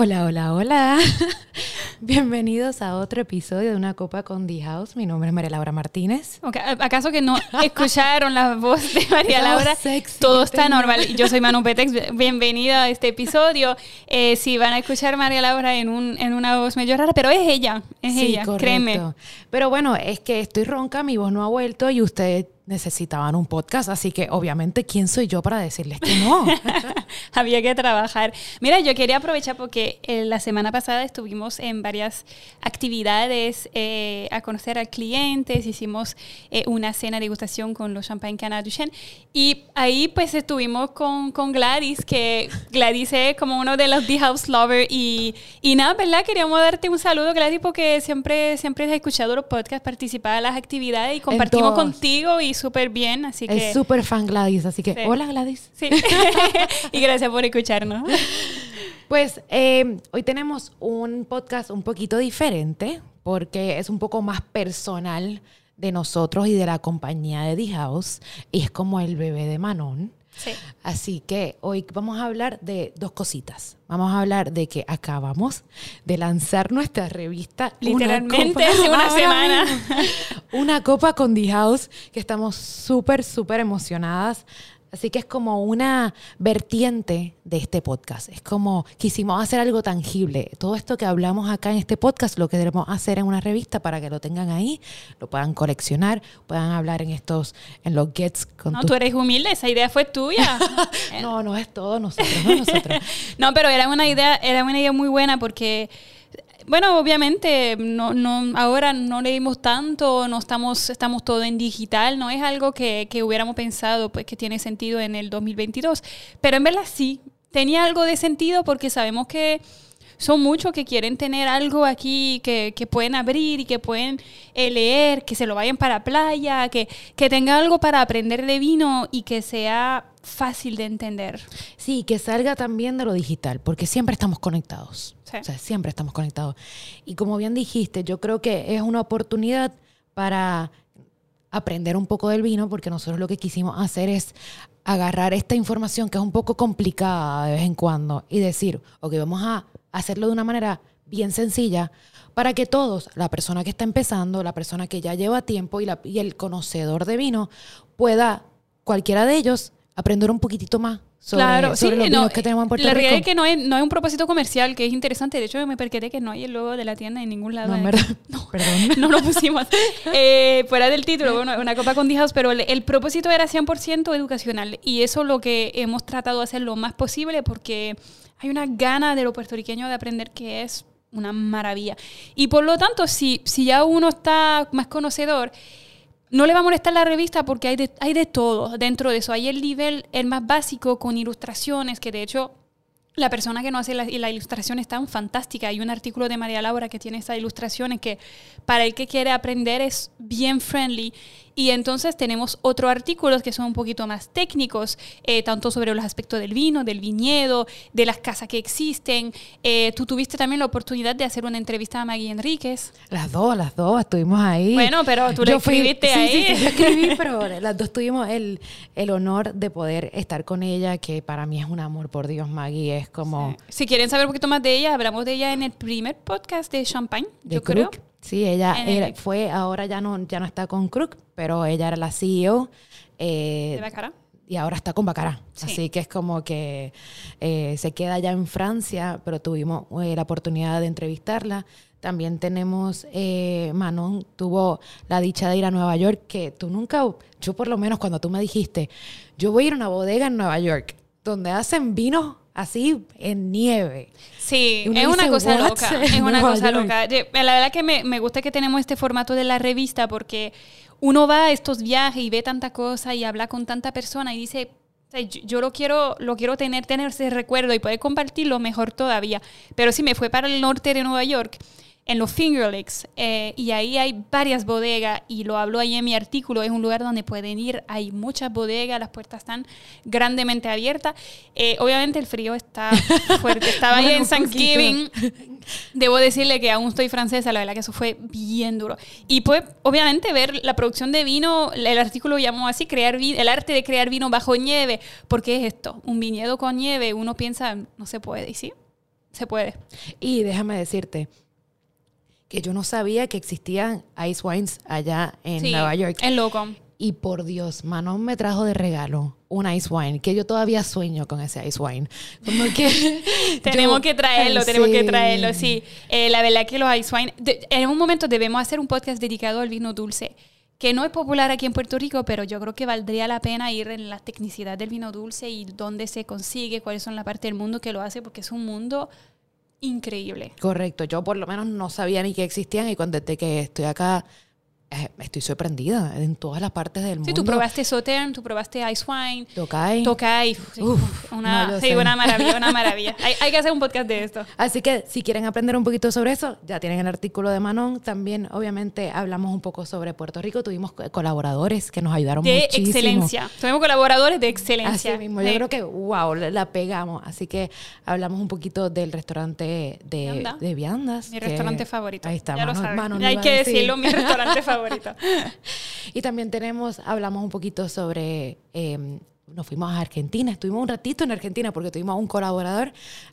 Hola, hola, hola. Bienvenidos a otro episodio de Una Copa con The House. Mi nombre es María Laura Martínez. Okay. ¿Acaso que no escucharon la voz de María Laura? Sexy, Todo está normal. Yo soy Manu Petex. Bienvenida a este episodio. Eh, sí, van a escuchar a María Laura en, un, en una voz medio rara, pero es ella. Es sí, ella, correcto. créeme. Pero bueno, es que estoy ronca, mi voz no ha vuelto y ustedes necesitaban un podcast, así que obviamente, ¿quién soy yo para decirles que no? Había que trabajar. Mira, yo quería aprovechar porque eh, la semana pasada estuvimos en varias actividades eh, a conocer a clientes, hicimos eh, una cena de degustación con los Champagne Canada Duchenne y ahí pues estuvimos con, con, Gladys, que Gladys es como uno de los The House Lover y, y nada, ¿verdad? Queríamos darte un saludo, Gladys, porque siempre, siempre has escuchado los podcasts, participado en las actividades y compartimos contigo y súper bien, así que... Es súper fan Gladys, así que Sí. hola Gladys. Sí. y gracias por escucharnos. Pues eh, hoy tenemos un podcast un poquito diferente porque es un poco más personal de nosotros y de la compañía de The House y es como el bebé de Manon. Sí. Así que hoy vamos a hablar de dos cositas. Vamos a hablar de que acabamos de lanzar nuestra revista. Una Literalmente Copa- hace una semana. Una copa con The House, que estamos súper, súper emocionadas. Así que es como una vertiente de este podcast. Es como quisimos hacer algo tangible. Todo esto que hablamos acá en este podcast lo queremos hacer en una revista para que lo tengan ahí, lo puedan coleccionar, puedan hablar en estos, en los gets con No, tu- tú eres humilde, esa idea fue tuya. No, no es todo nosotros, no nosotros. No, pero era una idea, era una idea muy buena porque, bueno, obviamente no, no, ahora no leímos tanto, no estamos, estamos todo en digital, no es algo que, que hubiéramos pensado pues que tiene sentido en el 2022, pero en verdad sí, tenía algo de sentido porque sabemos que son muchos que quieren tener algo aquí que, que pueden abrir y que pueden eh, leer, que se lo vayan para playa, que, que tenga algo para aprender de vino y que sea fácil de entender. Sí, que salga también de lo digital, porque siempre estamos conectados. Sí. O sea, siempre estamos conectados. Y como bien dijiste, yo creo que es una oportunidad para aprender un poco del vino, porque nosotros lo que quisimos hacer es agarrar esta información que es un poco complicada de vez en cuando y decir, ok, vamos a hacerlo de una manera bien sencilla para que todos, la persona que está empezando, la persona que ya lleva tiempo y, la- y el conocedor de vino, pueda, cualquiera de ellos, aprender un poquitito más sobre, claro, sobre sí, los no, que tenemos en Puerto la Rico. realidad es que no es, no es un propósito comercial, que es interesante. De hecho, me percaté que no hay el logo de la tienda en ningún lado. No, en verdad. Perdón. no lo pusimos. Eh, fuera del título, bueno, una copa con dijos, pero el, el propósito era 100% educacional. Y eso es lo que hemos tratado de hacer lo más posible porque hay una gana de los puertorriqueños de aprender que es una maravilla. Y por lo tanto, si, si ya uno está más conocedor, no le va a molestar la revista porque hay de, hay de todo dentro de eso. Hay el nivel, el más básico, con ilustraciones, que de hecho la persona que nos hace la, la ilustración es tan fantástica. Hay un artículo de María Laura que tiene estas ilustraciones que para el que quiere aprender es bien friendly. Y entonces tenemos otros artículos que son un poquito más técnicos, eh, tanto sobre los aspectos del vino, del viñedo, de las casas que existen. Eh, tú tuviste también la oportunidad de hacer una entrevista a Maggie Enríquez. Las dos, las dos, estuvimos ahí. Bueno, pero tú le fui- escribiste sí, ahí. Sí, sí, yo escribí, pero las dos tuvimos el, el honor de poder estar con ella, que para mí es un amor, por Dios, Maggie, es como... Si quieren saber un poquito más de ella, hablamos de ella en el primer podcast de Champagne, de yo creo. Sí, ella era- fue, ahora ya no, ya no está con Crook, pero ella era la CEO. eh, De Bacara. y ahora está con Bacará. Sí. Así que es como que eh, se queda ya en Francia, pero tuvimos eh, la oportunidad de entrevistarla. También tenemos, Manon tuvo la dicha de ir a Nueva York, que tú nunca, yo por lo menos cuando tú me dijiste, yo voy a ir a una bodega en Nueva York, donde hacen vinos así en nieve. Sí, es una dice, cosa loca. Es una Nueva cosa York. loca. La verdad que me, me gusta que tenemos este formato de la revista porque uno va a estos viajes y ve tanta cosa y habla con tanta persona y dice, o sea, yo, yo lo quiero, lo quiero tener, tener ese recuerdo y poder compartirlo mejor todavía. Pero sí, me fue para el norte de Nueva York en los Finger Lakes eh, y ahí hay varias bodegas y lo hablo ahí en mi artículo, es un lugar donde pueden ir, hay muchas bodegas, las puertas están grandemente abiertas. Eh, obviamente el frío está fuerte, estaba ahí Bueno, en un Thanksgiving. Debo decirle que aún estoy francesa, la verdad que eso fue bien duro. Y pues, obviamente, ver la producción de vino, el artículo llamó así, crear el arte de crear vino bajo nieve. ¿Por qué es esto? Un viñedo con nieve, uno piensa, no se puede, ¿y sí? se puede. Y déjame decirte que yo no sabía que existían ice wines allá en Sí, Nueva York. Es loco. Y por Dios, Manon me trajo de regalo un ice wine, que yo todavía sueño con ese ice wine. Como que Tenemos yo- que traerlo, tenemos que traerlo, sí. Eh, la verdad que los ice wine, de- en un momento debemos hacer un podcast dedicado al vino dulce, que no es popular aquí en Puerto Rico, pero yo creo que valdría la pena ir en la tecnicidad del vino dulce y dónde se consigue, cuáles son las partes del mundo que lo hace, porque es un mundo increíble. Correcto, yo por lo menos no sabía ni que existían y cuando que estoy acá eh, estoy sorprendida en todas las partes del Sí, mundo. tú probaste Sauternes, tú probaste Ice Wine, Tokai. Tokai, sí, Uf, una, no, sí, una maravilla, una maravilla. Hay, hay que hacer un podcast de esto. Así que si quieren aprender un poquito sobre eso, ya tienen el artículo de Manon. También, obviamente, hablamos un poco sobre Puerto Rico. Tuvimos co- colaboradores que nos ayudaron De muchísimo. excelencia. Tenemos colaboradores de excelencia. Así mismo, yo Sí. creo que, wow, la, pegamos. Así que hablamos un poquito del restaurante de, Vianda. de Viandas. Mi restaurante favorito. Ahí está, ya lo Manon- saben. Manon Ya hay que decir. decirlo, mi restaurante favorito. Y también tenemos, hablamos un poquito sobre, eh, nos fuimos a Argentina, estuvimos un ratito en Argentina porque tuvimos a un colaborador,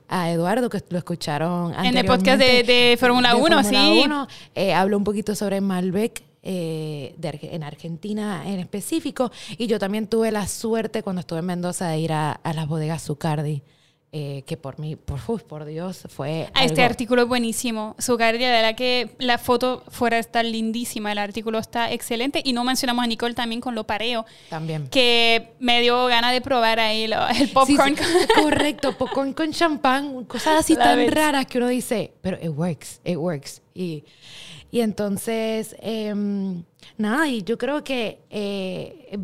a Eduardo, que lo escucharon En el podcast de- Fórmula 1, sí. 1. Eh, habló un poquito sobre Malbec. eh, de en Argentina en específico y yo también tuve la suerte cuando estuve en Mendoza de ir a, a las bodegas Zucardi eh, que por mí por, por Dios fue Ah, Este algo- artículo es buenísimo. Zucardi, de verdad que la foto fuera está lindísima. El artículo está excelente. Y no mencionamos a Nicole también con lo pareo, también que me dio ganas de probar ahí lo- el Sí, popcorn. sí, correcto, popcorn con champán, cosas así La tan raras que uno dice, pero it works, it works. Y, y entonces, em, nada, y yo creo que eh,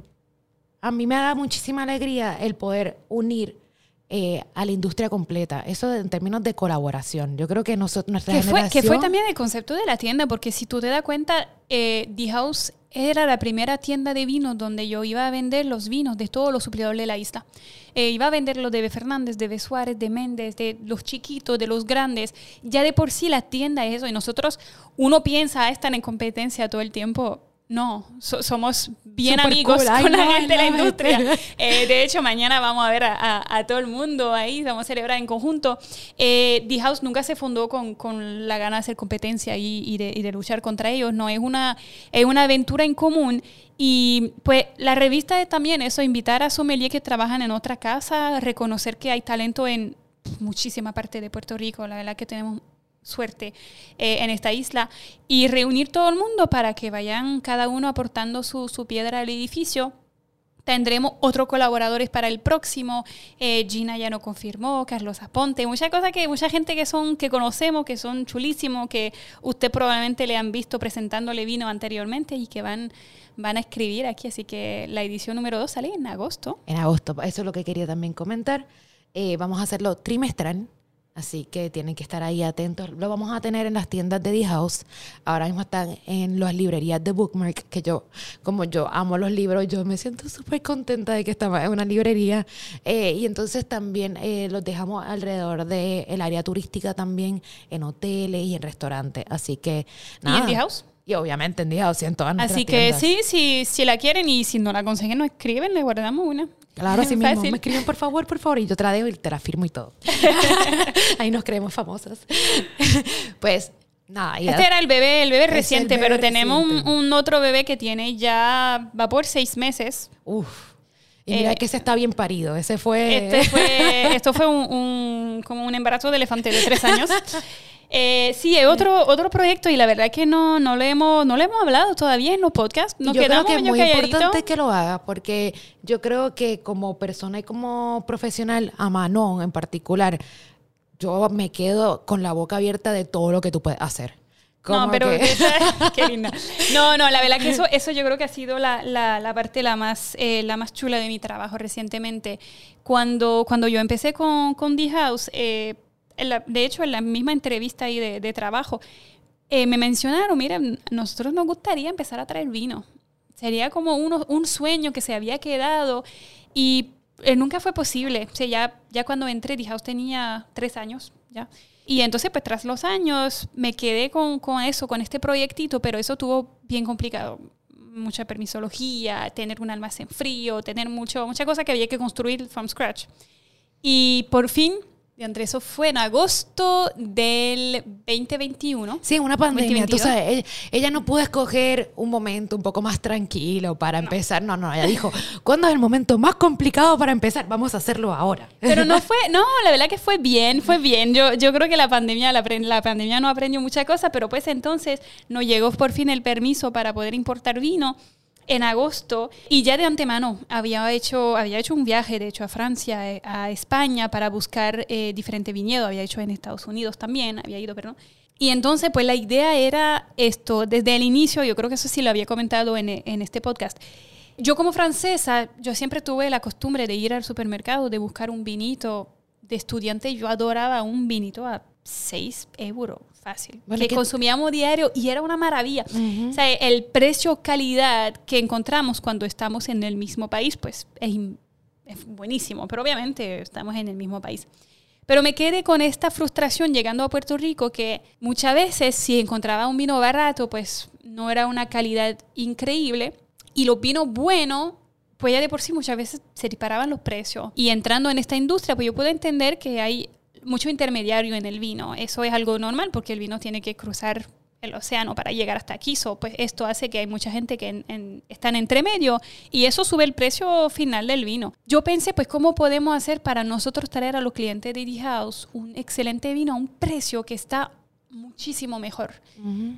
a mí me da muchísima alegría el poder unir eh, a la industria completa, eso en términos de colaboración. Yo creo que nosotros, nuestra que, fue, que fue generación- también el concepto de la tienda, porque si tú te das cuenta, eh, The House era la primera tienda de vinos donde yo iba a vender los vinos de todos los suplidores de la isla. Eh, iba a vender los de B. Fernández, de B. Suárez, de Méndez, de los chiquitos, de los grandes. Ya de por sí la tienda es eso. Y nosotros, uno piensa, ah, están en competencia todo el tiempo. No, so- somos bien amigos cool. Ay, con la no, gente de la industria. Eh, de hecho, mañana vamos a ver a, a- a todo el mundo ahí, vamos a celebrar en conjunto. Eh, The House nunca se fundó con, con la gana de hacer competencia y, y de, y de luchar contra ellos, no, es una, es una aventura en común. Y pues la revista es también eso, invitar a sommeliers que trabajan en otra casa, reconocer que hay talento en muchísima parte de Puerto Rico, la verdad que tenemos suerte eh, en esta isla y reunir todo el mundo para que vayan cada uno aportando su, su piedra al edificio. Tendremos otros colaboradores para el próximo. Eh, Gina ya nos confirmó, Carlos Aponte, muchas cosas que mucha gente que son que conocemos, que son chulísimos, que usted probablemente le han visto presentándole vino anteriormente y que van van a escribir aquí. Así que la edición número 2 sale en agosto. En agosto, eso es lo que quería también comentar. Eh, vamos a hacerlo trimestral, así que tienen que estar ahí atentos. Lo vamos a tener en las tiendas de The House. Ahora mismo están en las librerías de Bookmark, que yo, como yo amo los libros, yo me siento súper contenta de que estamos en una librería. Eh, y entonces también eh, los dejamos alrededor del área turística también, en hoteles y en restaurantes. Así que nada. ¿Y en The House? Y obviamente en The House y en todas Así que tiendas. sí, sí, si la quieren y si no la consiguen, nos escriben, le guardamos una. Claro, así mismo. Fácil. Me escriben, por favor, por favor, y yo te la dejo y te la firmo y todo. Ahí nos creemos famosas. pues, nada. y Este era el bebé, el bebé Es el reciente, bebé pero tenemos un, otro bebé que tiene ya, va por seis meses. Uf. Y mira Eh, que ese está bien parido. Ese fue. Este fue, esto fue un, un- como un embarazo de elefante de tres años. Eh, sí, es otro, otro proyecto y la verdad que no, no, le hemos, no le hemos hablado todavía en los podcasts. Nos yo creo que es muy calladitos. importante que lo hagas porque yo creo que como persona y como profesional, a Manon en particular, yo me quedo con la boca abierta de todo lo que tú puedes hacer. No, pero que- esa- qué linda. No, no, la verdad que eso, eso yo creo que ha sido la, la, la parte la más, eh, la más chula de mi trabajo recientemente. Cuando, cuando yo empecé con, con The House, eh, de hecho, en la misma entrevista ahí de, trabajo, eh, me mencionaron, mira, nosotros nos gustaría empezar a traer vino. Sería como uno, un sueño que se había quedado y eh, nunca fue posible. O sea, ya, ya cuando entré, The House tenía tres años ya. Y entonces, pues tras los años, me quedé con, con eso, con este proyectito, pero eso tuvo bien complicado. Mucha permisología, tener un almacén frío, tener mucho, mucha cosa que había que construir from scratch. Y por fin, Y entre eso fue en agosto del 2021. Sí, una pandemia. Tú 2022. sabes, ella, ella no pudo escoger un momento un poco más tranquilo para empezar. No, no, ella dijo, ¿cuándo es el momento más complicado para empezar? Vamos a hacerlo ahora. Pero no fue, no, la verdad que fue bien, fue bien. Yo, yo creo que la pandemia, la, la pandemia no aprendió muchas cosas, pero pues entonces nos llegó por fin el permiso para poder importar vino en agosto y ya de antemano había hecho, había hecho un viaje, de hecho, a Francia, eh, a España para buscar eh, diferentes viñedos, había hecho en Estados Unidos también, había ido, perdón. Y entonces, pues la idea era esto, desde el inicio, yo creo que eso sí lo había comentado en, en este podcast. Yo como francesa, yo siempre tuve la costumbre de ir al supermercado, de buscar un vinito de estudiante. Yo adoraba un vinito a 6 euros, fácil, Vale, que ¿qué- consumíamos diario y era una maravilla. O sea, el precio-calidad que encontramos cuando estamos en el mismo país, pues es, es buenísimo, pero obviamente estamos en el mismo país. Pero me quedé con esta frustración llegando a Puerto Rico que muchas veces si encontraba un vino barato, pues no era una calidad increíble y los vinos buenos, pues ya de por sí muchas veces se disparaban los precios. Y entrando en esta industria, pues yo puedo entender que hay mucho intermediario en el vino. Eso es algo normal porque el vino tiene que cruzar el océano para llegar hasta aquí. So, pues esto hace que hay mucha gente que en, en- están entre medio y eso sube el precio final del vino. Yo pensé, pues, ¿cómo podemos hacer para nosotros traer a los clientes de The House un excelente vino a un precio que está muchísimo mejor?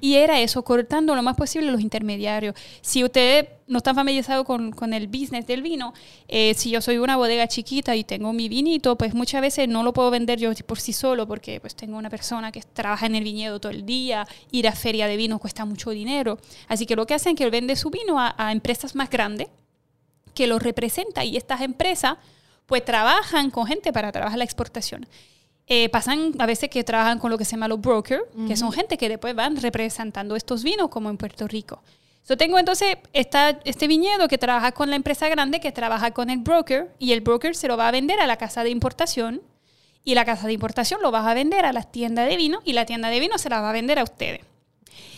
Y era eso, cortando lo más posible los intermediarios. Si ustedes no están familiarizados con, con el business del vino, eh, si yo soy una bodega chiquita y tengo mi vinito, pues muchas veces no lo puedo vender yo por sí solo porque pues tengo una persona que trabaja en el viñedo todo el día, ir a feria de vino cuesta mucho dinero. Así que lo que hacen es que vende su vino a, a empresas más grandes que los representa y estas empresas pues trabajan con gente para trabajar la exportación. Eh, pasan a veces que trabajan con lo que se llama los brokers, que son gente que después van representando estos vinos como en Puerto Rico. Yo tengo entonces esta, este viñedo que trabaja con la empresa grande, que trabaja con el broker, y el broker se lo va a vender a la casa de importación, y la casa de importación lo va a vender a la tienda de vino, y la tienda de vino se la va a vender a ustedes.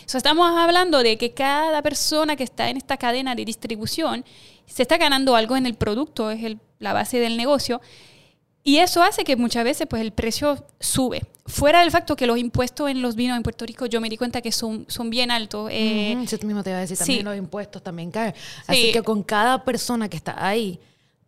So, estamos hablando de que cada persona que está en esta cadena de distribución se está ganando algo en el producto, es el- la base del negocio. Y eso hace que muchas veces pues, el precio sube. Fuera del facto que los impuestos en los vinos en Puerto Rico, yo me di cuenta que son, son bien altos. eh, Eso mismo te iba a decir, también sí. los impuestos también caen. Sí. Así que con cada persona que está ahí,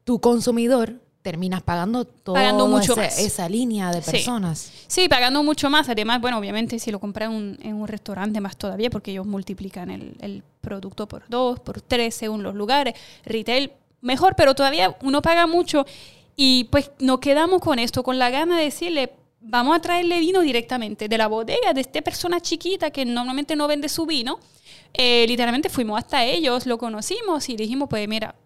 tu consumidor, terminas pagando toda Pagando mucho ese- más. esa línea de personas. Sí, pagando mucho más. Además, bueno, obviamente si lo compras en un, en un restaurante más todavía, porque ellos multiplican el, el producto por dos, por tres, según los lugares. Retail, mejor, pero todavía uno paga mucho. Y pues nos quedamos con esto, con la gana de decirle, vamos a traerle vino directamente de la bodega de esta persona chiquita que normalmente no vende su vino. Eh, literalmente fuimos hasta ellos, lo conocimos y dijimos, pues mira,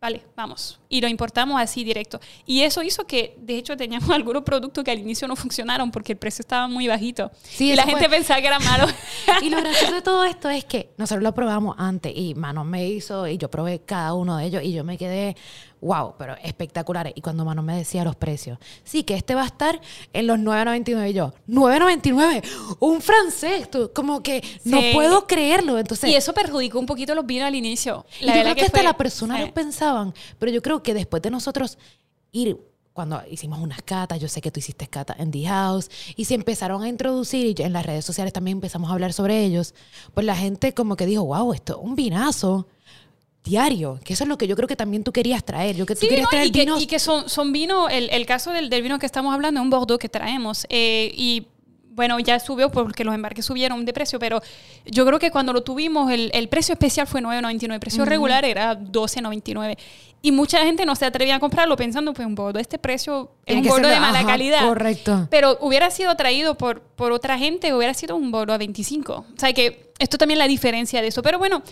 Vale, vamos. Y lo importamos así directo. Y eso hizo que, de hecho, teníamos algunos productos que al inicio no funcionaron porque el precio estaba muy bajito. Sí, y la gente fue. pensaba que era malo. Y lo gracioso de todo esto es que nosotros lo probamos antes y Manon me hizo y yo probé cada uno de ellos y yo me quedé, wow, pero espectaculares. Y cuando Manon me decía los precios, sí, que este va a estar en los 9.99 y yo, 9.99, un francés, tú, como que no Sí. puedo creerlo. Entonces, y eso perjudicó un poquito los vinos al inicio. Y La yo verdad creo que, hasta fue- las personas sí. lo pensaban, pero yo creo que después de nosotros ir, cuando hicimos unas catas, yo sé que tú hiciste cata en The House, y se empezaron a introducir, y en las redes sociales también empezamos a hablar sobre ellos, pues la gente como que dijo, wow, esto es un vinazo diario, que eso es lo que yo creo que también tú querías traer, yo que tú Sí, querías no, traer y, que, vinos y que son, son vinos, el, el caso del, del vino que estamos hablando es un Bordeaux que traemos. eh, y bueno, ya subió porque los embarques subieron de precio, pero yo creo que cuando lo tuvimos, el, el precio especial fue 9.99, el precio regular era 12.99. Y mucha gente no se atrevía a comprarlo pensando, pues un Bordeaux, este precio es Tiene un ser- de mala ajá, calidad. Correcto. Pero hubiera sido traído por, por otra gente, hubiera sido un Bordeaux a 25. O sea que esto también es la diferencia de eso. Pero bueno,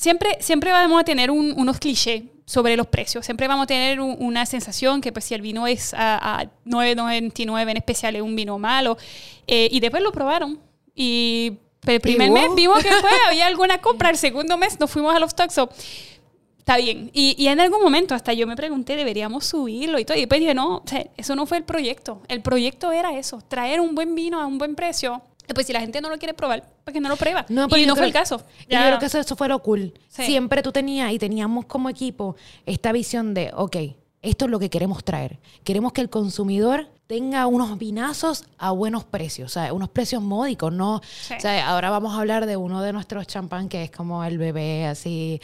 siempre, siempre vamos a tener un- unos clichés sobre los precios. Siempre vamos a tener un- una sensación que pues si el vino es a, a 9.99 en especial es un vino malo. Eh, y después lo probaron. Y el primer wow. mes vimos que fue, había alguna compra. El segundo mes nos fuimos a los so, Está bien. Y, y en algún momento hasta yo me pregunté, ¿deberíamos subirlo? Y todo. Y después dije, no, o sea, eso no fue el proyecto. El proyecto era eso, traer un buen vino a un buen precio. Después, si la gente no lo quiere probar, pues que no lo prueba. No, y no fue el caso. y Yo Ya- creo que eso, eso fue lo cool. Sí. Siempre tú tenías y teníamos como equipo esta visión de, ok, esto es lo que queremos traer. Queremos que el consumidor tenga unos vinazos a buenos precios, sea, unos precios módicos, ¿no? Sea, ahora vamos a hablar de uno de nuestros champán que es como el bebé así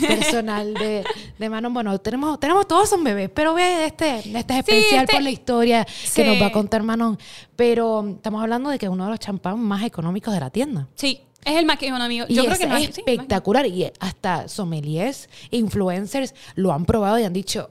personal de, de Manon. Bueno, tenemos, tenemos todos son bebés, pero ve este, este es especial este- por la historia que nos va a Sí. contar Manon. Pero estamos hablando de que es uno de los champán más económicos de la tienda. Sí, es el más económico. Y Yo creo es que sí, el más- espectacular. y hasta sommeliers, influencers lo han probado y han dicho,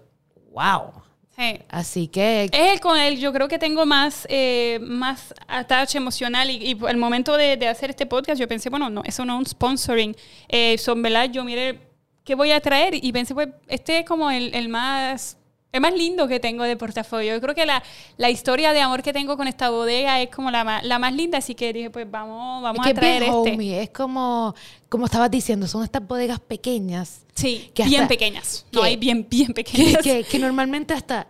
wow. Sí. Así que Es el con el yo creo que tengo más, eh, más attach emocional y, el momento de, de hacer este podcast yo pensé, bueno, no, eso no es un sponsoring. Eh, son, ¿verdad? Yo mire, ¿qué voy a traer? Y pensé, pues, este es como el, el más... El más lindo que tengo de portafolio. Yo creo que la, la historia de amor que tengo con esta bodega es como la más, la más linda, así que dije, pues vamos, vamos es que a traer es bien este. es como, como estabas diciendo, son estas bodegas pequeñas Sí, que bien hasta- pequeñas. No hay bien, bien que, pequeñas. que- que normalmente hasta,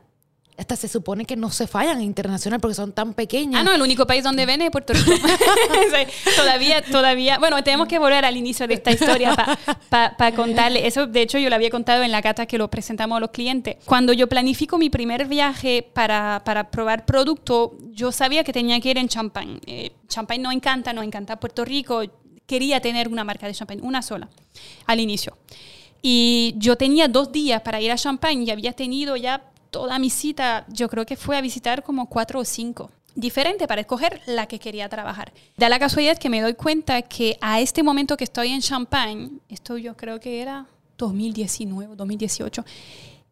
hasta se supone que no se fallan internacional porque son tan pequeñas. Ah, no, el único país donde ven es Puerto Rico. Todavía, todavía. Bueno, tenemos que volver al inicio de esta historia para contarle. Eso, de hecho, yo lo había contado en la cata que lo presentamos a los clientes. Cuando yo planifico mi primer viaje para, para probar producto, yo sabía que tenía que ir en champán. Eh, champán no encanta, no encanta Puerto Rico. Quería tener una marca de champán, una sola, al inicio. Y yo tenía dos días para ir a Champagne y había tenido ya toda mi cita, yo creo que fue a visitar como cuatro o cinco diferente para escoger la que quería trabajar. Da la casualidad que me doy cuenta que a este momento que estoy en Champagne, esto yo creo que era 2019, 2018,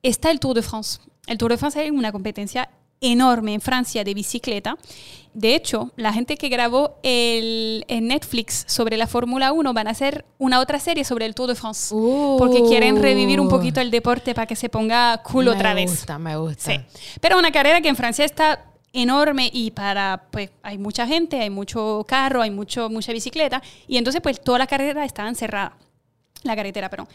está el Tour de France. El Tour de France es una competencia enorme en Francia de bicicleta. De hecho, la gente que grabó el, en Netflix sobre la Fórmula 1 van a hacer una otra serie sobre el Tour de France. Porque quieren revivir un poquito el deporte para que se ponga cool me otra vez. gusta, me gusta. Sí. Pero una carrera que en Francia está enorme y para, pues, hay mucha gente, hay mucho carro, hay mucho, mucha bicicleta. Y entonces, pues, toda la carrera estaba encerrada. La carretera, perdón.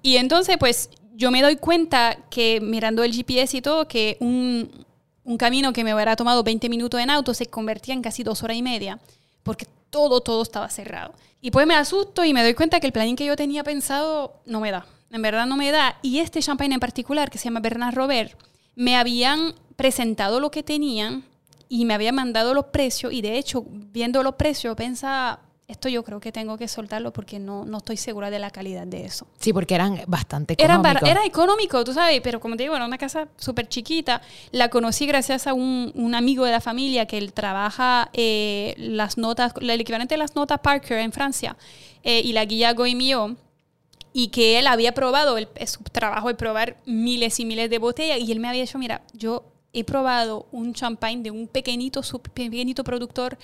Y entonces, pues, yo me doy cuenta que mirando el GPS y todo, que un, un camino que me hubiera tomado 20 minutos en auto se convertía en casi dos horas y media, porque todo, todo estaba cerrado. Y pues me asusto y me doy cuenta que el plan que yo tenía pensado no me da. En verdad no me da. Y este champagne en particular, que se llama Bernard Robert, me habían presentado lo que tenían y me habían mandado los precios. Y de hecho, viendo los precios, pensaba, esto yo creo que tengo que soltarlo porque no, no estoy segura de la calidad de eso. Sí, porque eran bastante Era, económicos. bar- era económico, tú sabes, pero como te digo, era una casa súper chiquita. La conocí gracias a un, un amigo de la familia que él trabaja eh, las notas, el equivalente de las notas Parker en Francia, eh, y la guía Goemio, y que él había probado, el, es su trabajo de probar miles y miles de botellas, y él me había dicho, mira, yo he probado un champagne de un pequeñito, pequeñito productor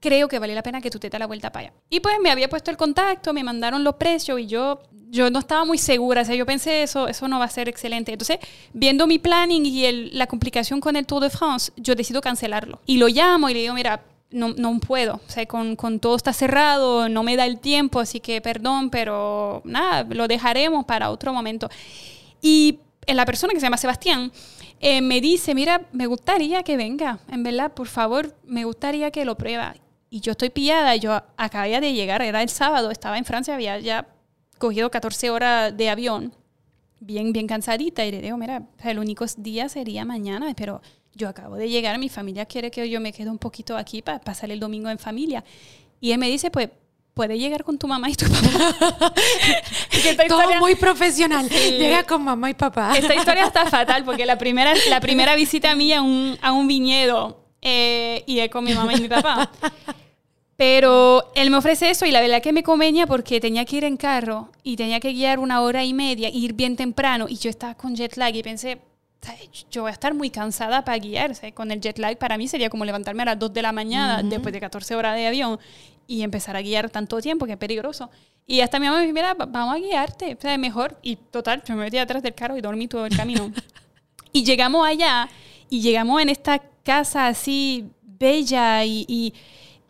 creo que vale la pena que tú te des la vuelta para allá. Y pues me había puesto el contacto, me mandaron los precios y yo, yo no estaba muy segura, o sea, yo pensé eso, eso no va a ser excelente. Entonces, viendo mi planning y el- la complicación con el Tour de France, yo decido cancelarlo. Y lo llamo y le digo, mira, no, no puedo, o sea, con, con todo está cerrado, no me da el tiempo, así que perdón, pero nada, lo dejaremos para otro momento. Y la persona que se llama Sebastián eh, me dice, mira, me gustaría que venga, en verdad, por favor, me gustaría que lo prueba. Y yo estoy pillada, yo acababa de llegar, era el sábado, estaba en Francia, había ya cogido 14 horas de avión, bien, bien cansadita, y le digo, mira, el único día sería mañana, pero yo acabo de llegar, mi familia quiere que yo me quede un poquito aquí para pasar el domingo en familia. Y él me dice, pues, puedes llegar con tu mamá y tu papá. Esta Todo historia- muy profesional. Sí. Llega con mamá y papá. esta historia está fatal porque la primera, la primera visita mía a un, a un viñedo eh, y es con mi mamá y mi papá. Pero él me ofrece eso y la verdad que me convenía porque tenía que ir en carro y tenía que guiar una hora y media, ir bien temprano y yo estaba con jet lag y pensé, "Ay, yo voy a estar muy cansada para guiar. ¿sabes? Con el jet lag para mí sería como levantarme a las 2 de la mañana después de 14 horas de avión y empezar a guiar tanto tiempo que es peligroso. Y hasta mi mamá me dijo, mira, va- vamos a guiarte, o sea, mejor. Y total, yo me metí atrás del carro y dormí todo el camino. y llegamos allá y llegamos en esta casa así bella y, y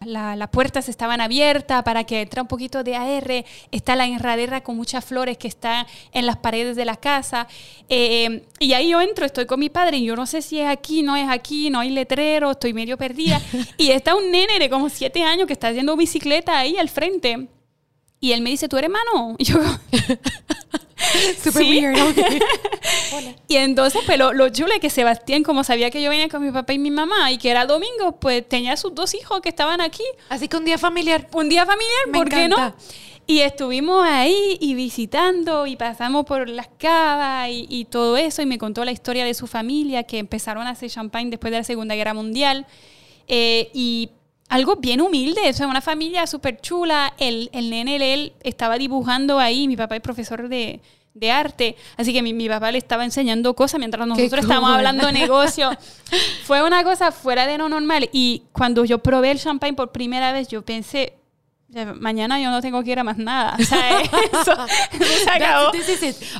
la- las puertas estaban abiertas para que entre un poquito de AR. Está la enradera con muchas flores que está en las paredes de la casa. Eh, y ahí yo entro, estoy con mi padre y yo no sé si es aquí, no es aquí, no hay letrero, estoy medio perdida. y está un nene de como siete años que está haciendo bicicleta ahí al frente. Y él me dice, ¿tú eres hermano? Y yo, Super Sí. weird. ok. Y entonces, pues lo, lo chulo es que Sebastián, como sabía que yo venía con mi papá y mi mamá y que era domingo, pues tenía sus dos hijos que estaban aquí. Así que un día familiar. Un día familiar, Me ¿por qué no? encanta. Y estuvimos ahí y visitando y pasamos por las cavas y, y todo eso y me contó la historia de su familia que empezaron a hacer champagne después de la Segunda Guerra Mundial Eh, y algo bien humilde, o sea, una familia súper chula. El, el nene, él estaba dibujando ahí, mi papá es profesor de, de arte, así que mi, mi papá le estaba enseñando cosas mientras nosotros estábamos hablando de negocio. Fue una cosa fuera de lo normal y cuando yo probé el champagne por primera vez, yo pensé, "Ya, mañana yo no tengo que ir a más nada. O sea, eso, se acabó.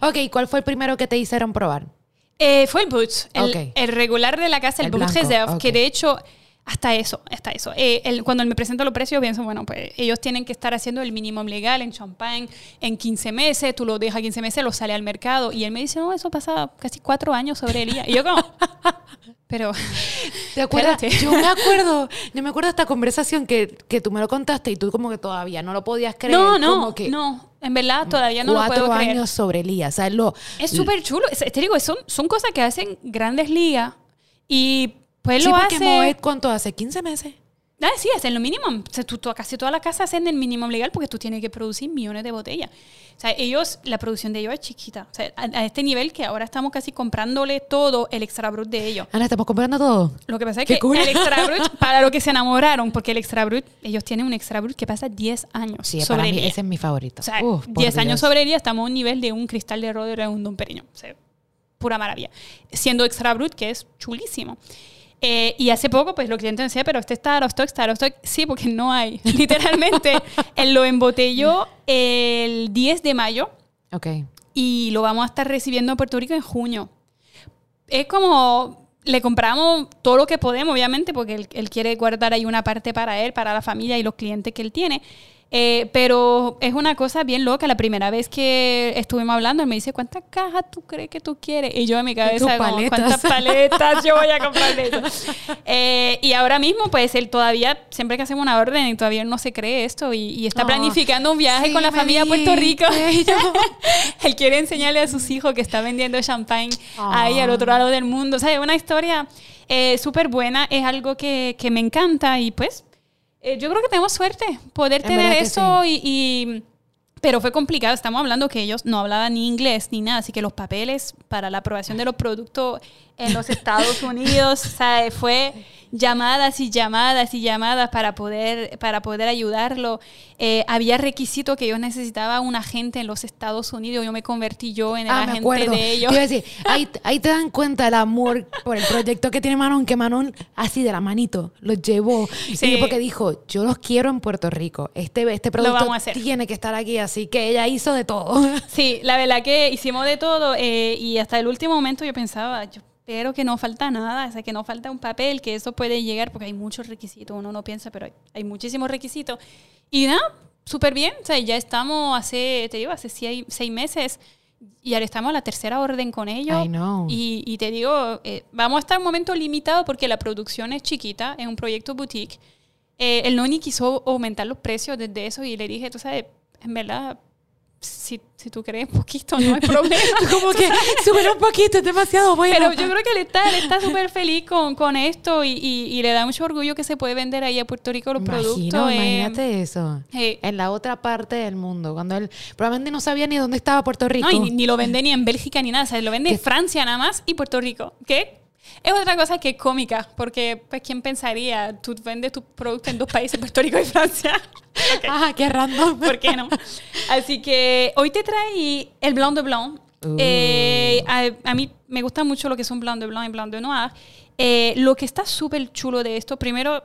Ok, ¿cuál fue el primero que te hicieron probar? Eh, fue el Brut, el, Ok. el regular de la casa, el, El blanco, Reserve, ok. que de hecho, hasta eso, hasta eso. Eh, el- cuando él me presenta los precios, pienso, bueno, pues ellos tienen que estar haciendo el mínimo legal en champagne en 15 meses, tú lo dejas 15 meses, lo sale al mercado. Y él me dice, no, eso pasa casi cuatro años sobre el día. Y yo como, pero... ¿Te acuerdas? Espérate. Yo me acuerdo, yo me acuerdo de esta conversación que, que tú me lo contaste y tú como que todavía no lo podías creer. No, no, como que no. En verdad, todavía no lo cuatro puedo creer. años sobre Lía. O sea, lo, Es súper chulo. Te digo, son, son cosas que hacen grandes ligas y pues sí, lo porque hace... Moet, ¿cuánto hace? ¿15 meses? Ah, sí, hacen lo mínimo. O sea, tú- tú- casi todas las casas hacen el mínimo legal porque tú tienes que producir millones de botellas. O sea, ellos, la producción de ellos es chiquita. O sea, a, a este nivel que ahora estamos casi comprándole todo el extra brut de ellos. Ana, estamos comprando todo. Lo que pasa es que cool. el extra brut, para lo que se enamoraron, porque el extra brut, ellos tienen un extra brut que pasa 10 años Sí, sobre para mí día. ese es mi favorito. O sea, Uf, por 10 años sobre día estamos a un nivel de un cristal de Roder en un Don. O sea, pura maravilla. Siendo extra brut, que es chulísimo. Eh, y hace poco, pues los clientes me decían, pero este está out of stock, está out of stock. Sí, porque no hay. Literalmente, él lo embotelló el 10 de mayo Ok. y lo vamos a estar recibiendo en Puerto Rico en junio. Es como le compramos todo lo que podemos, obviamente, porque él, él quiere guardar ahí una parte para él, para la familia y los clientes que él tiene. Eh, pero es una cosa bien loca. La primera vez que estuvimos hablando, él me dice, ¿cuántas cajas tú crees que tú quieres? Y yo en mi cabeza, como, paletas. ¿cuántas paletas yo voy a comprar de? Eh, y ahora mismo, pues él todavía, siempre que hacemos una orden, y todavía no se cree esto y, y está Oh, planificando un viaje sí, con la familia a Puerto Rico. Él quiere enseñarle a sus hijos que está vendiendo champagne ahí al Ah. otro lado del mundo. O sea, es una historia eh, súper buena, es algo que, que me encanta y pues eh, yo creo que tenemos suerte poder En tener eso y, y- Pero fue complicado, estamos hablando que ellos no hablaban ni inglés ni nada, así que los papeles para la aprobación de los productos en los Estados Unidos, o sea, fue llamadas y llamadas y llamadas para poder, para poder ayudarlo. Eh, había requisito que ellos necesitaban un agente en los Estados Unidos, yo me convertí yo en el Ah, me agente acuerdo. de Te ellos. iba a decir, ahí, ahí te dan cuenta el amor por el proyecto que tiene Manon, que Manon así de la manito los llevó. Sí. Y porque dijo, yo los quiero en Puerto Rico. Este, este producto tiene que estar aquí. Así que ella hizo de todo. Sí, la verdad que hicimos de todo eh, y hasta el último momento yo pensaba, yo espero que no falta nada, o sea, que no falta un papel, que eso puede llegar porque hay muchos requisitos, uno no piensa, pero hay, hay muchísimos requisitos. Y nada, súper bien, o sea, ya estamos hace, te digo, hace seis, seis meses y ahora estamos a la tercera orden con ellos. I know. Y, y te digo, eh, vamos a estar un momento limitado porque la producción es chiquita, es un proyecto boutique. Eh, el Noni quiso aumentar los precios desde eso y le dije, tú sabes, en verdad, si, si tú crees poquito, no hay problema. Como que sube un poquito, es demasiado bueno. Pero yo creo que él está él está súper feliz con, con esto y, y- y le da mucho orgullo que se puede vender ahí a Puerto Rico los Imagino, productos. eh, imagínate eso. eh, En la otra parte del mundo, cuando él probablemente no sabía ni dónde estaba Puerto Rico. no, y ni, ni lo vende ni en Bélgica ni nada, o sea, lo vende en. Francia nada más y Puerto Rico. ¿Qué? Es otra cosa que es cómica, porque pues quién pensaría, tú vendes tu producto en dos países, Puerto Rico y Francia. Ok. Ah, qué random. ¿Por qué no? Así que hoy te traí el Blanc de Blanc. Uh. Eh, a, a mí me gusta mucho lo que son Blanc de Blanc y Blanc de Noir. Eh, lo que está súper chulo de esto, primero, o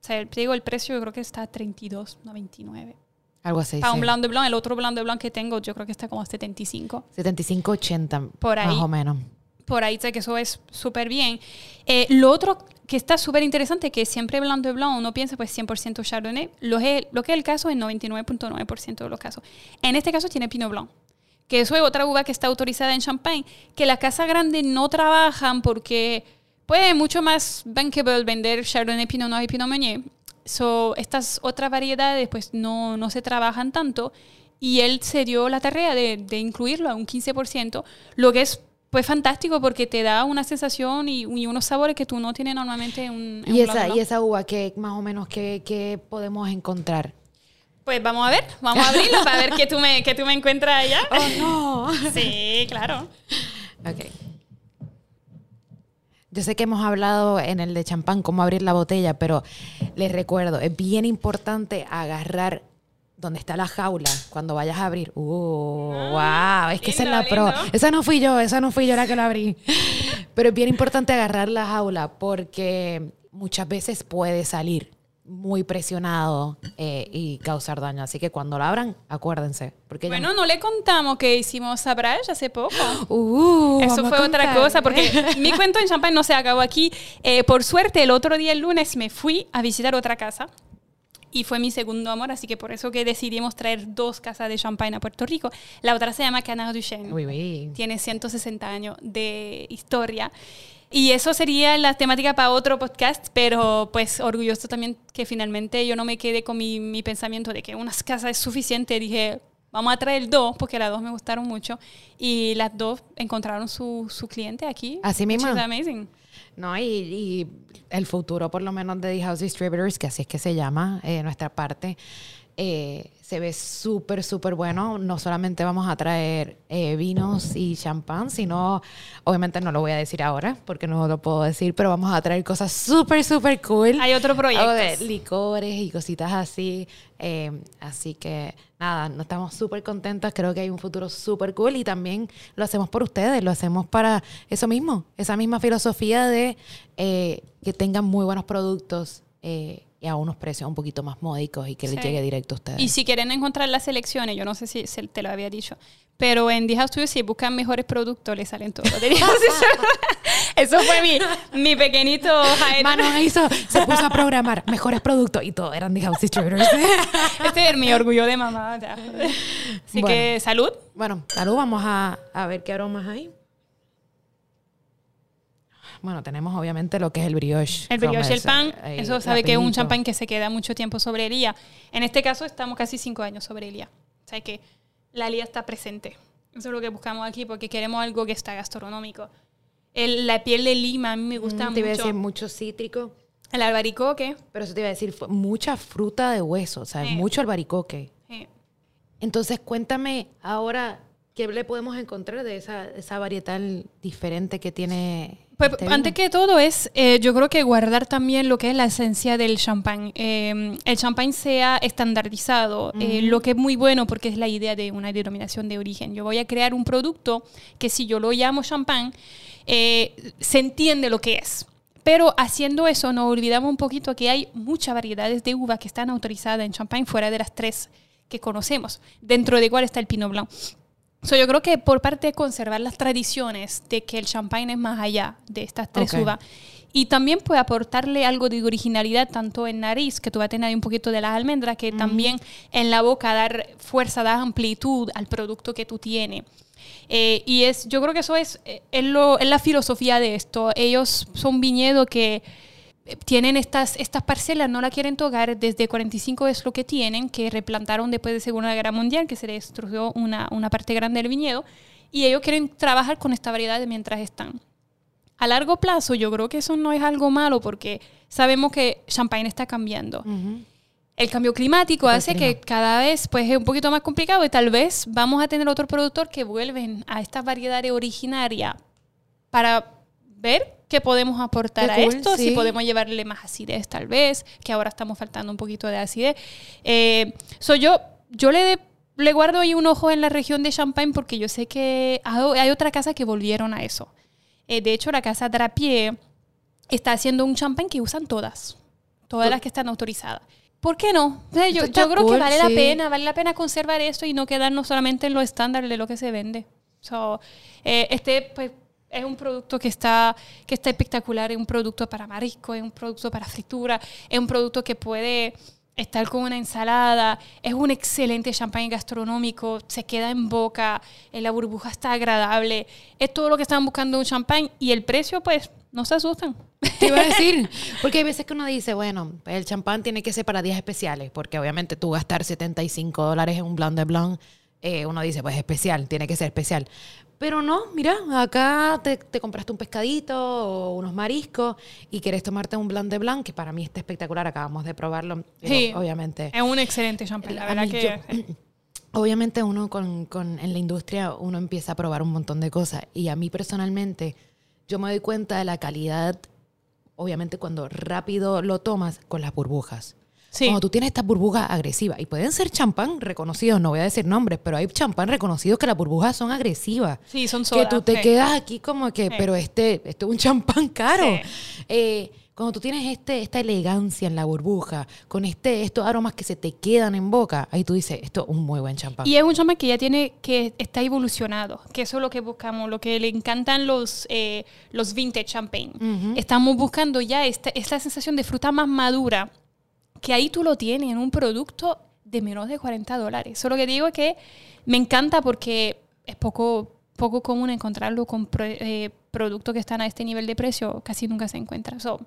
sea, te digo el precio, yo creo que está a 32, no 29. Algo así. Para un sí. Blanc de Blanc, el otro Blanc de Blanc que tengo, yo creo que está como a 75. 75, 80. Por ahí. Más o menos. Por ahí sé que eso es súper bien. Eh, lo otro que está súper interesante, que siempre Blanc de Blanc uno piensa pues 100% Chardonnay, lo, es- lo que es el caso es 99.9% de los casos. En este caso tiene Pinot Blanc, que eso es otra uva que está autorizada en Champagne, que las casas grandes no trabajan porque puede mucho más bankable vender Chardonnay, Pinot Noir y Pinot Meunier. So, estas otras variedades pues no, no se trabajan tanto y él se dio la tarea de, de incluirlo a un 15%, lo que es pues fantástico porque te da una sensación y, y unos sabores que tú no tienes normalmente en un, en ¿Y un esa, y esa uva, que más o menos, qué podemos encontrar? Pues vamos a ver, vamos a abrirlo para ver qué tú me, qué tú me encuentras allá. Oh, no. Sí, claro. Ok. Yo sé que hemos hablado en el de champán cómo abrir la botella, pero les recuerdo, es bien importante agarrar donde está la jaula cuando vayas a abrir. Uh, wow, es que esa es la Ah, lindo, pro. lindo. Esa no fui yo, esa no fui yo la que la abrí. Pero es bien importante agarrar la jaula porque muchas veces puede salir muy presionado eh, y causar daño. Así que cuando la abran, acuérdense. Porque Bueno, no le contamos que hicimos a Braille hace poco. Uh, Eso fue otra cosa, porque mi cuento en Champagne no se acabó aquí. Eh, por suerte, el otro día, el lunes, me fui a visitar otra casa y fue mi segundo amor, así que por eso que decidimos traer dos casas de champagne a Puerto Rico. La otra se llama Canard du Chêne. Uy, uy. Tiene 160 años de historia. Y eso sería la temática para otro podcast, pero pues orgulloso también que finalmente yo no me quedé con mi, mi pensamiento de que unas casas es suficiente. Dije, vamos a traer dos, porque las dos me gustaron mucho. Y las dos encontraron su, su cliente aquí. Así mismo. is amazing. No, y, y el futuro, por lo menos, de The House Distributors, que así es que se llama, eh, nuestra parte, eh, se ve súper, súper bueno. No solamente vamos a traer eh, vinos y champán, sino, obviamente no lo voy a decir ahora, porque no lo puedo decir, pero vamos a traer cosas súper, súper cool. Hay otro proyecto. Licores y cositas así. Eh, así que nada, no estamos súper contentas. Creo que hay un futuro súper cool y también lo hacemos por ustedes, lo hacemos para eso mismo, esa misma filosofía de eh, que tengan muy buenos productos eh, y a unos precios un poquito más módicos y que les llegue directo a ustedes. Y si quieren encontrar las selecciones, yo no sé si te lo había dicho, pero en The House Studio, si buscan mejores productos, les salen todos. Eso fue mi, mi pequeñito. Mano hizo, se puso a programar mejores productos y todo eran The House Distributors. Este es mi orgullo de mamá. Así Bueno. que salud. Bueno, salud, vamos a, a ver qué aromas hay. Bueno, tenemos obviamente lo que es el brioche. El brioche, el From pan, eso sabe que es un champán que se queda mucho tiempo sobre el día. En este caso estamos casi cinco años sobre el día. O sea que la lía está presente. Eso es lo que buscamos aquí porque queremos algo que está gastronómico. El- la piel de lima a mí me gusta Mm, Te iba a mucho. decir mucho cítrico, El albaricoque. pero eso te iba a decir mucha fruta de hueso, o sea, mucho albaricoque. eh, Entonces, cuéntame ahora qué le podemos encontrar de esa, esa varietal diferente que tiene. Pues antes que todo es, eh, yo creo que guardar también lo que es la esencia del champán. Eh, el champán sea estandarizado, eh, lo que es muy bueno porque es la idea de una denominación de origen. Yo voy a crear un producto que si yo lo llamo champán, se entiende lo que es. Pero haciendo eso, nos olvidamos un poquito que hay muchas variedades de uva que están autorizadas en champán fuera de las tres que conocemos, dentro de cuál está el Pinot Blanc. So, yo creo que por parte de conservar las tradiciones de que el champagne es más allá de estas tres uvas y también puede aportarle algo de originalidad tanto en nariz, que tú vas a tener un poquito de las almendras, que también en la boca dar fuerza, dar amplitud al producto que tú tienes. Eh, y es, yo creo que eso es, eh, es, lo- es la filosofía de esto. Ellos son viñedos que tienen estas, estas parcelas, no la quieren tocar, desde 45 es lo que tienen, que replantaron después de Segunda Guerra Mundial, que se destruyó una, una parte grande del viñedo, y ellos quieren trabajar con esta variedad mientras están. A largo plazo, yo creo que eso no es algo malo porque sabemos que Champagne está cambiando. El cambio climático El hace clima. que cada vez pues, es un poquito más complicado y tal vez vamos a tener otro productor que vuelven a estas variedades originarias para ver qué podemos aportar Qué a cool, esto, si sí. podemos llevarle más acidez tal vez, que ahora estamos faltando un poquito de acidez. Eh, so yo, yo le, de- le guardo ahí un ojo en la región de Champagne porque yo sé que hay otra casa que volvieron a eso. Eh, de hecho, la casa Drapier está haciendo un champán que usan todas, todas To- las que están autorizadas. ¿Por qué no? O sea, yo, yo creo que cool, vale la sí. pena, vale la pena conservar esto y no quedarnos solamente en lo estándar de lo que se vende. So, eh, este pues, es un producto que está, que está espectacular, es un producto para marisco, es un producto para fritura, es un producto que puede estar con una ensalada, es un excelente champán gastronómico, se queda en boca, eh, la burbuja está agradable, es todo lo que están buscando un champán y el precio pues no se asustan. Te iba a decir, porque hay veces que uno dice, bueno, el champán tiene que ser para días especiales, porque obviamente tú gastar 75 dólares en un blanc de blanc, eh, uno dice, pues especial, tiene que ser especial. Pero no, mira, acá te, te compraste un pescadito o unos mariscos y quieres tomarte un blanc de blanc, que para mí está espectacular, acabamos de probarlo, obviamente. Es un excelente champán, la A verdad mí que... yo- obviamente uno con, con- en la industria uno empieza a probar un montón de cosas y a mí personalmente yo me doy cuenta de la calidad obviamente cuando rápido lo tomas con las burbujas Sí. cuando tú tienes estas burbujas agresivas y pueden ser champán reconocidos no voy a decir nombres pero hay champán reconocidos que las burbujas son agresivas Sí, son que sodas. tú te sí. quedas aquí como que, Sí. pero este, este es un champán caro. Eh, cuando tú tienes este, esta elegancia en la burbuja, con este, estos aromas que se te quedan en boca, ahí tú dices, esto es un muy buen champán. Y es un champán que ya tiene, que está evolucionado, que eso es lo que buscamos, lo que le encantan los, eh, los vintage champagne. Ujú. Estamos buscando ya esta, esta sensación de fruta más madura, que ahí tú lo tienes en un producto de menos de 40 dólares. Solo que digo que me encanta porque es poco, poco común encontrarlo con pro- eh, productos que están a este nivel de precio, casi nunca se encuentra. So,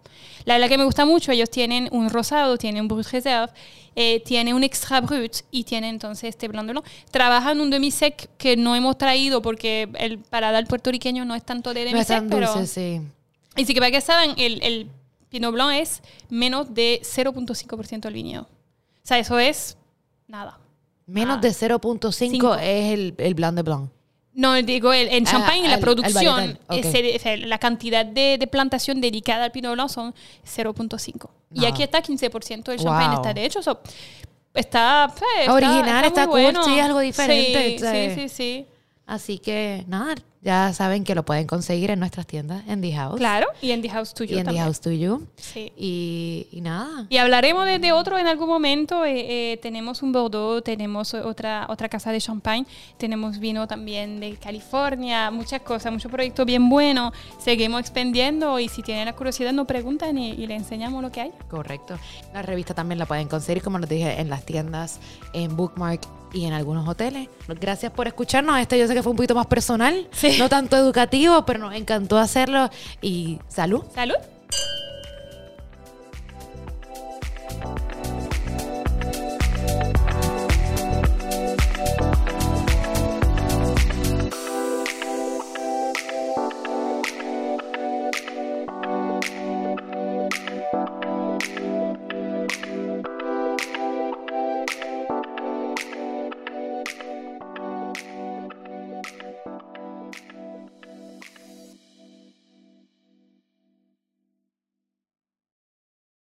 la verdad que me gusta mucho, ellos tienen un rosado, tienen un brut reserve, eh, tienen un extra brut y tienen entonces este blanc de blanc. Trabajan un demi-sec que no hemos traído porque el paladar puertorriqueño no es tanto de no demi-sec, tan pero... dulce, sí. Y sí que para que saben, el, el Pinot Blanc es menos de 0.5% del viñedo. O sea, eso es nada. Menos Ah. de 0.5 Cinco. es el, el blanc de blanc. No, digo, el- en Ah, champagne, la el- el producción, varietal, ok. ese- o sea, la cantidad de, de plantación dedicada al Pinot Blanc son 0.5. Y aquí está 15% del champagne. Wow. Está, de hecho, so, está, eh, está... Original, está muy cool, sí, algo diferente, Sí, sí, sí, sí. Así que, nada, ya saben que lo pueden conseguir en nuestras tiendas, en The House. Claro, y en The House Y tuyo en The también. House to You. Sí. Y, y nada. Y hablaremos de, de otro en algún momento. eh, eh, tenemos un Bordeaux, tenemos otra, otra casa de champagne, tenemos vino también de California, muchas cosas, muchos proyectos bien buenos. Seguimos expendiendo y si tienen la curiosidad nos preguntan y, y le enseñamos lo que hay. Correcto. La revista también la pueden conseguir, como les dije, en las tiendas, en Bookmark y en algunos hoteles. Gracias por escucharnos. Este yo sé que fue un poquito más personal, Sí. no tanto educativo, pero nos encantó hacerlo. Y salud. Salud.